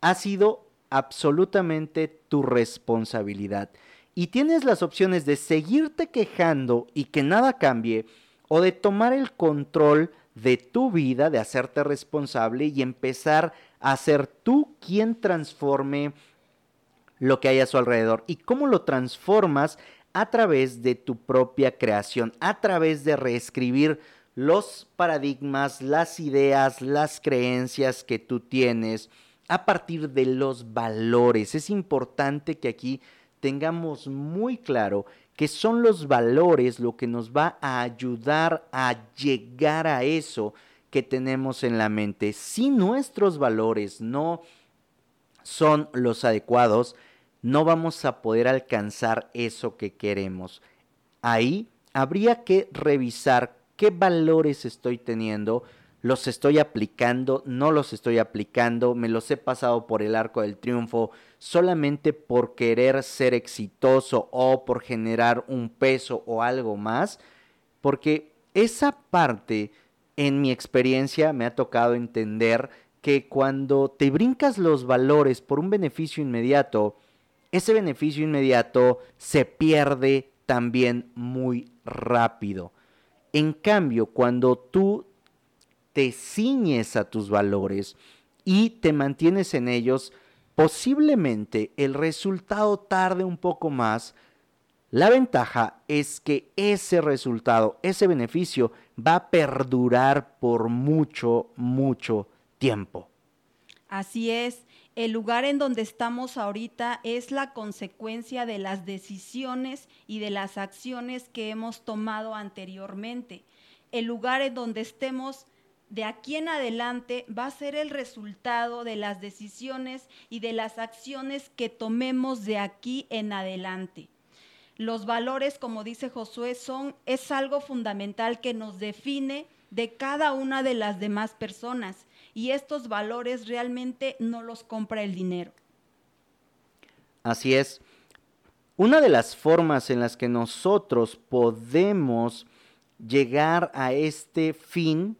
Speaker 1: Ha sido absolutamente tu responsabilidad. Y tienes las opciones de seguirte quejando y que nada cambie, o de tomar el control de tu vida, de hacerte responsable y empezar a ser tú quien transforme lo que hay a su alrededor. ¿Y cómo lo transformas? A través de tu propia creación, a través de reescribir los paradigmas, las ideas, las creencias que tú tienes, a partir de los valores. Es importante que aquí tengamos muy claro que son los valores lo que nos va a ayudar a llegar a eso que tenemos en la mente. Si nuestros valores no son los adecuados, no vamos a poder alcanzar eso que queremos. Ahí habría que revisar qué valores estoy teniendo, los estoy aplicando, no los estoy aplicando, me los he pasado por el arco del triunfo solamente por querer ser exitoso o por generar un peso o algo más, porque esa parte en mi experiencia me ha tocado entender que cuando te brincas los valores por un beneficio inmediato, ese beneficio inmediato se pierde también muy rápido. En cambio, cuando tú te ciñes a tus valores y te mantienes en ellos, posiblemente el resultado tarde un poco más. La ventaja es que ese resultado, ese beneficio, va a perdurar por mucho, mucho tiempo.
Speaker 2: Así es, el lugar en donde estamos ahorita es la consecuencia de las decisiones y de las acciones que hemos tomado anteriormente. El lugar en donde estemos de aquí en adelante va a ser el resultado de las decisiones y de las acciones que tomemos de aquí en adelante. Los valores, como dice Josué, son es algo fundamental que nos define de cada una de las demás personas y estos valores realmente no los compra el dinero.
Speaker 1: Así es. Una de las formas en las que nosotros podemos llegar a este fin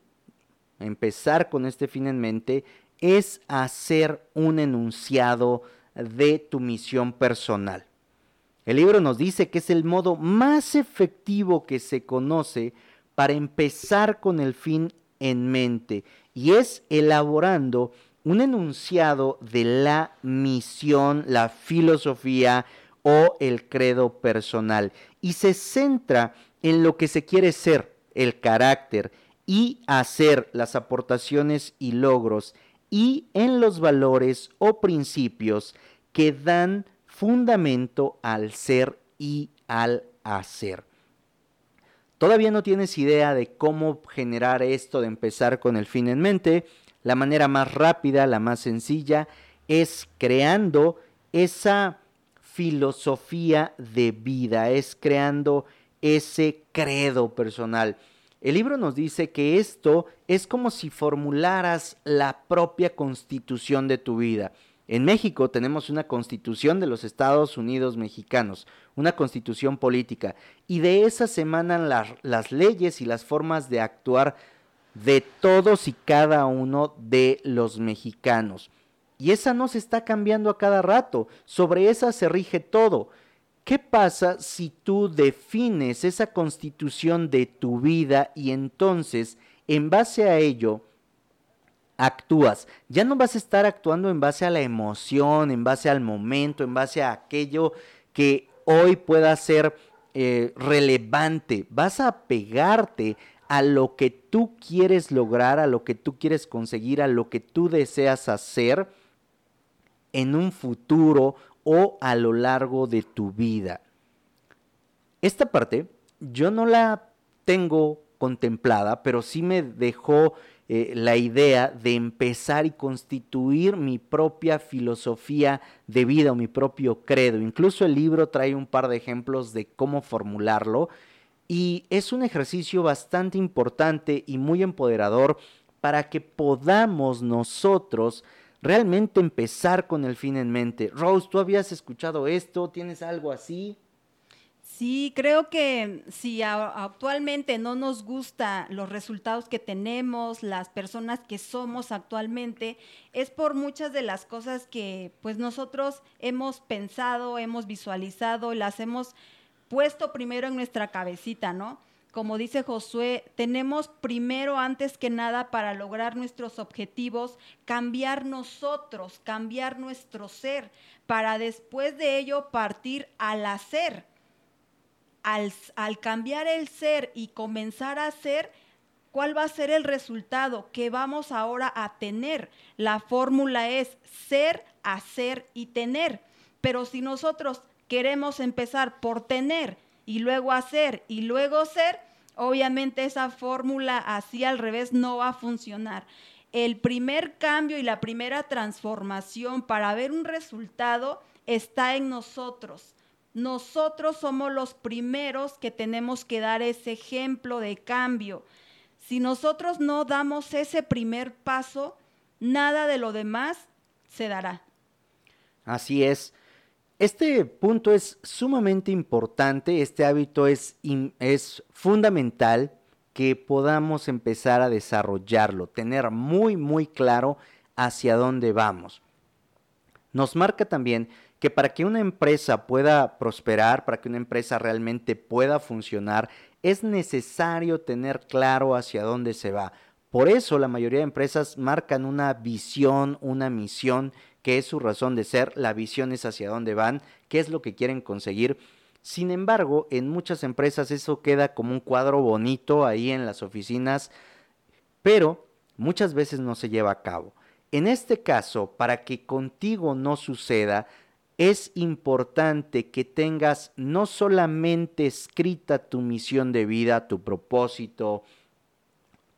Speaker 1: empezar con este fin en mente, es hacer un enunciado de tu misión personal. El libro nos dice que es el modo más efectivo que se conoce para empezar con el fin en mente y es elaborando un enunciado de la misión, la filosofía o el credo personal y se centra en lo que se quiere ser, el carácter, y hacer las aportaciones y logros y en los valores o principios que dan fundamento al ser y al hacer. Todavía no tienes idea de cómo generar esto de empezar con el fin en mente. La manera más rápida, la más sencilla, es creando esa filosofía de vida, es creando ese credo personal. El libro nos dice que esto es como si formularas la propia constitución de tu vida. En México tenemos una constitución de los Estados Unidos mexicanos, una constitución política, y de esa se emanan las leyes y las formas de actuar de todos y cada uno de los mexicanos. Y esa no se está cambiando a cada rato, sobre esa se rige todo. ¿Qué pasa si tú defines esa constitución de tu vida y entonces, en base a ello, actúas? Ya no vas a estar actuando en base a la emoción, en base al momento, en base a aquello que hoy pueda ser eh, relevante. Vas a pegarte a lo que tú quieres lograr, a lo que tú quieres conseguir, a lo que tú deseas hacer en un futuro o a lo largo de tu vida. Esta parte yo no la tengo contemplada, pero sí me dejó eh, la idea de empezar y constituir mi propia filosofía de vida o mi propio credo. Incluso el libro trae un par de ejemplos de cómo formularlo y es un ejercicio bastante importante y muy empoderador para que podamos nosotros realmente empezar con el fin en mente. Rose, ¿tú habías escuchado esto? ¿Tienes algo así?
Speaker 2: Sí, creo que si actualmente no nos gusta los resultados que tenemos, las personas que somos actualmente, es por muchas de las cosas que pues nosotros hemos pensado, hemos visualizado, las hemos puesto primero en nuestra cabecita, ¿no? Como dice Josué, tenemos primero, antes que nada, para lograr nuestros objetivos, cambiar nosotros, cambiar nuestro ser, para después de ello partir al hacer al, cambiar el ser y comenzar a ser, ¿cuál va a ser el resultado que vamos ahora a tener? La fórmula es ser, hacer y tener. Pero si nosotros queremos empezar por tener y luego hacer y luego ser, obviamente esa fórmula así al revés no va a funcionar. El primer cambio y la primera transformación para ver un resultado está en nosotros nosotros somos los primeros que tenemos que dar ese ejemplo de cambio. Si nosotros no damos ese primer paso, nada de lo demás se dará.
Speaker 1: Así es. Este punto es sumamente importante, este hábito es, es fundamental que podamos empezar a desarrollarlo, tener muy, muy claro hacia dónde vamos. Nos marca también que para que una empresa pueda prosperar, para que una empresa realmente pueda funcionar, es necesario tener claro hacia dónde se va. Por eso la mayoría de empresas marcan una visión, una misión, que es su razón de ser, la visión es hacia dónde van, qué es lo que quieren conseguir. Sin embargo, en muchas empresas eso queda como un cuadro bonito ahí en las oficinas, pero muchas veces no se lleva a cabo. En este caso, para que contigo no suceda, es importante que tengas no solamente escrita tu misión de vida, tu propósito,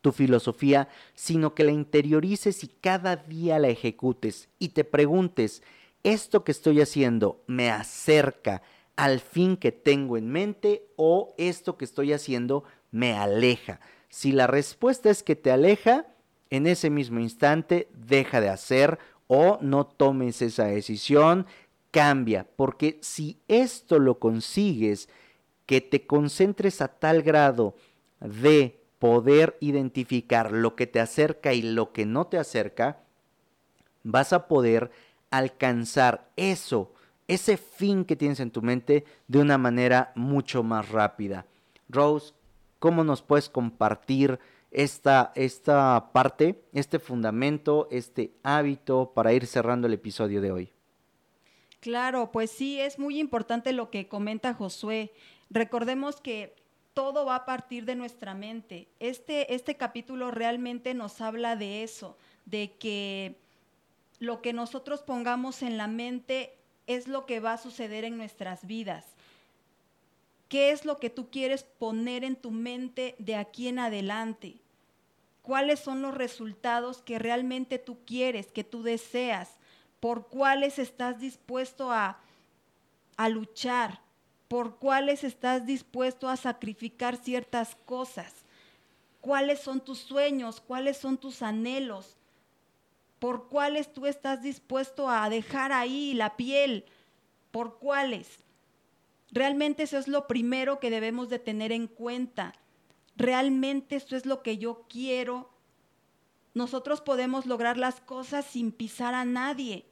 Speaker 1: tu filosofía, sino que la interiorices y cada día la ejecutes y te preguntes, ¿esto que estoy haciendo me acerca al fin que tengo en mente o esto que estoy haciendo me aleja? Si la respuesta es que te aleja, en ese mismo instante deja de hacer o no tomes esa decisión cambia, porque si esto lo consigues, que te concentres a tal grado de poder identificar lo que te acerca y lo que no te acerca, vas a poder alcanzar eso, ese fin que tienes en tu mente de una manera mucho más rápida. Rose, ¿cómo nos puedes compartir esta, esta parte, este fundamento, este hábito para ir cerrando el episodio de hoy?
Speaker 2: Claro, pues sí, es muy importante lo que comenta Josué. Recordemos que todo va a partir de nuestra mente. Este, este capítulo realmente nos habla de eso, de que lo que nosotros pongamos en la mente es lo que va a suceder en nuestras vidas. ¿Qué es lo que tú quieres poner en tu mente de aquí en adelante? ¿Cuáles son los resultados que realmente tú quieres, que tú deseas? Por cuáles estás dispuesto a, a luchar, por cuáles estás dispuesto a sacrificar ciertas cosas, cuáles son tus sueños, cuáles son tus anhelos, por cuáles tú estás dispuesto a dejar ahí la piel, por cuáles. Realmente eso es lo primero que debemos de tener en cuenta. Realmente eso es lo que yo quiero. Nosotros podemos lograr las cosas sin pisar a nadie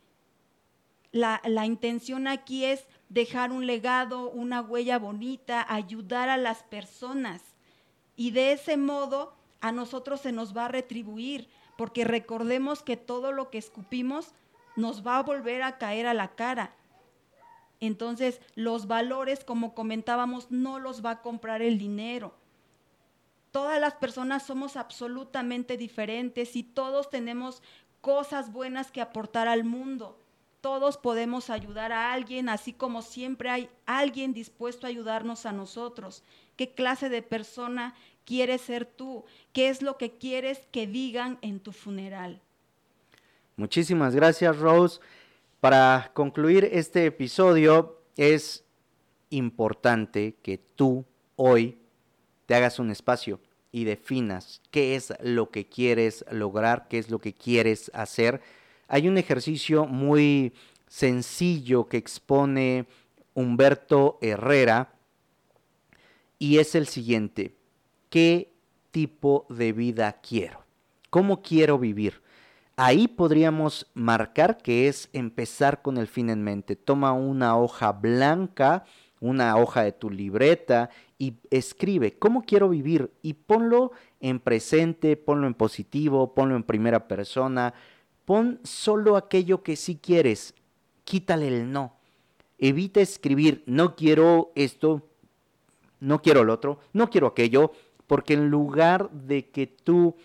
Speaker 2: la, intención aquí es dejar un legado, una huella bonita, ayudar a las personas. Y de ese modo a nosotros se nos va a retribuir, porque recordemos que todo lo que escupimos nos va a volver a caer a la cara. Entonces, los valores, como comentábamos, no los va a comprar el dinero. Todas las personas somos absolutamente diferentes y todos tenemos cosas buenas que aportar al mundo todos podemos ayudar a alguien, así como siempre hay alguien dispuesto a ayudarnos a nosotros. ¿Qué clase de persona quieres ser tú? ¿Qué es lo que quieres que digan en tu funeral?
Speaker 1: Muchísimas gracias, Rose. Para concluir este episodio, es importante que tú hoy te hagas un espacio y definas qué es lo que quieres lograr, qué es lo que quieres hacer. Hay un ejercicio muy sencillo que expone Humberto Herrera y es el siguiente. ¿Qué tipo de vida quiero? ¿Cómo quiero vivir? Ahí podríamos marcar que es empezar con el fin en mente. Toma una hoja blanca, una hoja de tu libreta y escribe cómo quiero vivir y ponlo en presente, ponlo en positivo, ponlo en primera persona, pon solo aquello que sí quieres, quítale el no. Evita escribir no quiero esto, no quiero el otro, no quiero aquello, porque en lugar de que tú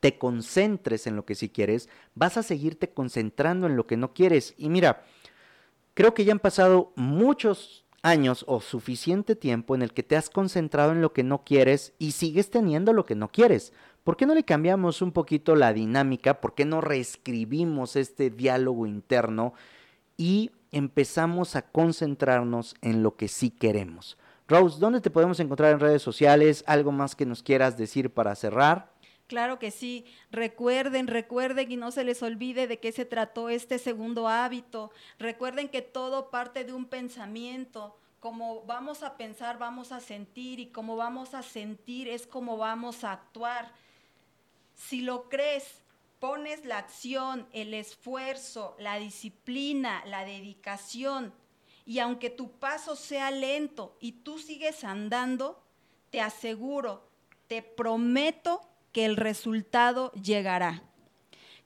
Speaker 1: te concentres en lo que sí quieres, vas a seguirte concentrando en lo que no quieres. Y mira, creo que ya han pasado muchos años o suficiente tiempo en el que te has concentrado en lo que no quieres y sigues teniendo lo que no quieres. ¿Por qué no le cambiamos un poquito la dinámica? ¿Por qué no reescribimos este diálogo interno y empezamos a concentrarnos en lo que sí queremos? Rose, ¿dónde te podemos encontrar en redes sociales? ¿Algo más que nos quieras decir para cerrar?
Speaker 2: Claro que sí. Recuerden, recuerden y no se les olvide de qué se trató este segundo hábito. Recuerden que todo parte de un pensamiento. Como vamos a pensar, vamos a sentir y como vamos a sentir es como vamos a actuar. Si lo crees, pones la acción, el esfuerzo, la disciplina, la dedicación y aunque tu paso sea lento y tú sigues andando, te aseguro, te prometo que el resultado llegará.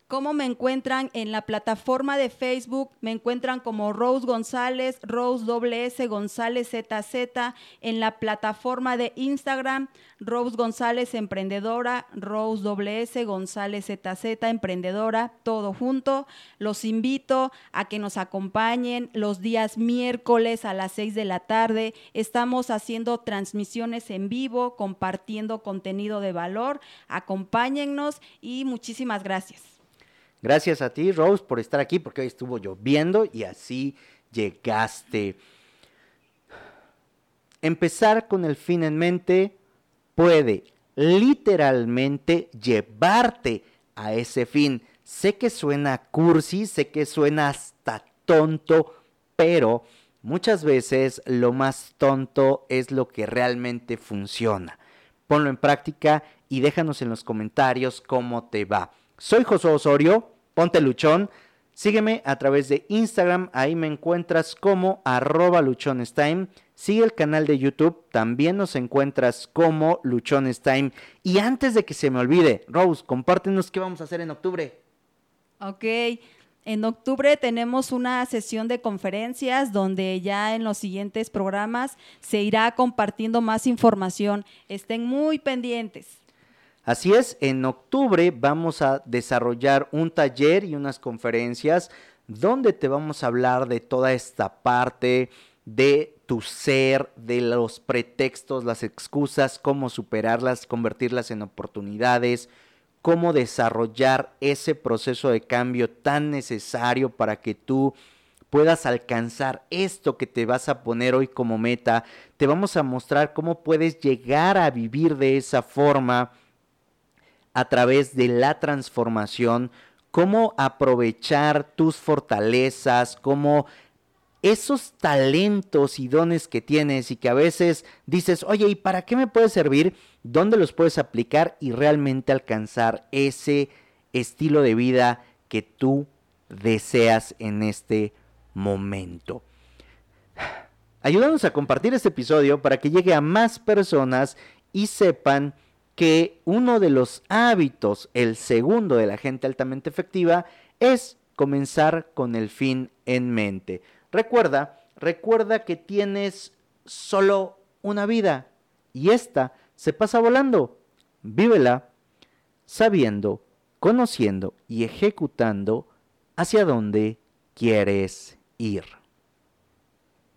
Speaker 2: ¿Cómo me encuentran en la plataforma de Facebook? Me encuentran como Rose González, Rose WS González ZZ. En la plataforma de Instagram, Rose González Emprendedora, Rose WS González ZZ Emprendedora, todo junto. Los invito a que nos acompañen los días miércoles a las 6 de la tarde. Estamos haciendo transmisiones en vivo, compartiendo contenido de valor. Acompáñennos y muchísimas gracias.
Speaker 1: Gracias a ti, Rose, por estar aquí, porque hoy estuvo lloviendo y así llegaste. Empezar con el fin en mente puede literalmente llevarte a ese fin. Sé que suena cursi, sé que suena hasta tonto, pero muchas veces lo más tonto es lo que realmente funciona. Ponlo en práctica y déjanos en los comentarios cómo te va. Soy José Osorio, Ponte Luchón. Sígueme a través de Instagram, ahí me encuentras como arroba luchonestime. Sigue el canal de YouTube, también nos encuentras como luchonestime. Y antes de que se me olvide, Rose, compártenos qué vamos a hacer en octubre.
Speaker 2: Ok, en octubre tenemos una sesión de conferencias donde ya en los siguientes programas se irá compartiendo más información. Estén muy pendientes.
Speaker 1: Así es, en octubre vamos a desarrollar un taller y unas conferencias donde te vamos a hablar de toda esta parte de tu ser, de los pretextos, las excusas, cómo superarlas, convertirlas en oportunidades, cómo desarrollar ese proceso de cambio tan necesario para que tú puedas alcanzar esto que te vas a poner hoy como meta. Te vamos a mostrar cómo puedes llegar a vivir de esa forma a través de la transformación, cómo aprovechar tus fortalezas, cómo esos talentos y dones que tienes y que a veces dices, oye, ¿y para qué me puede servir? ¿Dónde los puedes aplicar y realmente alcanzar ese estilo de vida que tú deseas en este momento? Ayúdanos a compartir este episodio para que llegue a más personas y sepan que uno de los hábitos, el segundo de la gente altamente efectiva, es comenzar con el fin en mente. Recuerda, recuerda que tienes solo una vida y esta se pasa volando. Vívela sabiendo, conociendo y ejecutando hacia dónde quieres ir.